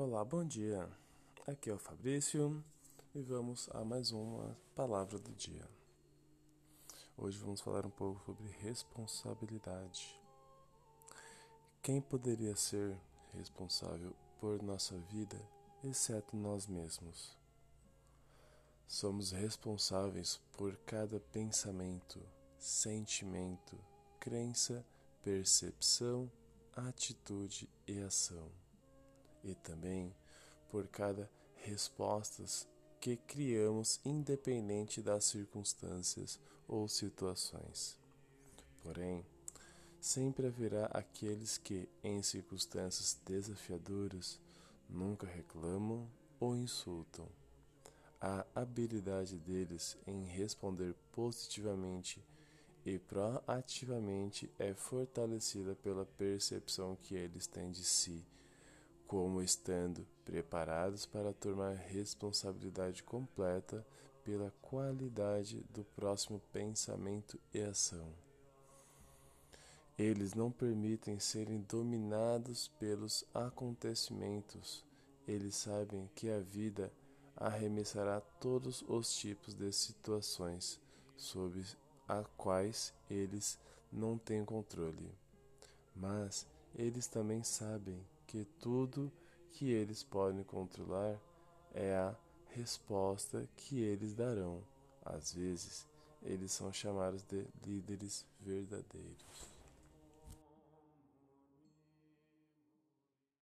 Olá, bom dia. Aqui é o Fabrício e vamos a mais uma palavra do dia. Hoje vamos falar um pouco sobre responsabilidade. Quem poderia ser responsável por nossa vida, exceto nós mesmos? Somos responsáveis por cada pensamento, sentimento, crença, percepção, atitude e ação e também por cada respostas que criamos independente das circunstâncias ou situações. Porém, sempre haverá aqueles que, em circunstâncias desafiadoras, nunca reclamam ou insultam. A habilidade deles em responder positivamente e proativamente é fortalecida pela percepção que eles têm de si como estando preparados para tomar responsabilidade completa pela qualidade do próximo pensamento e ação. Eles não permitem serem dominados pelos acontecimentos. Eles sabem que a vida arremessará todos os tipos de situações sobre as quais eles não têm controle. Mas eles também sabem que tudo que eles podem controlar é a resposta que eles darão. Às vezes, eles são chamados de líderes verdadeiros.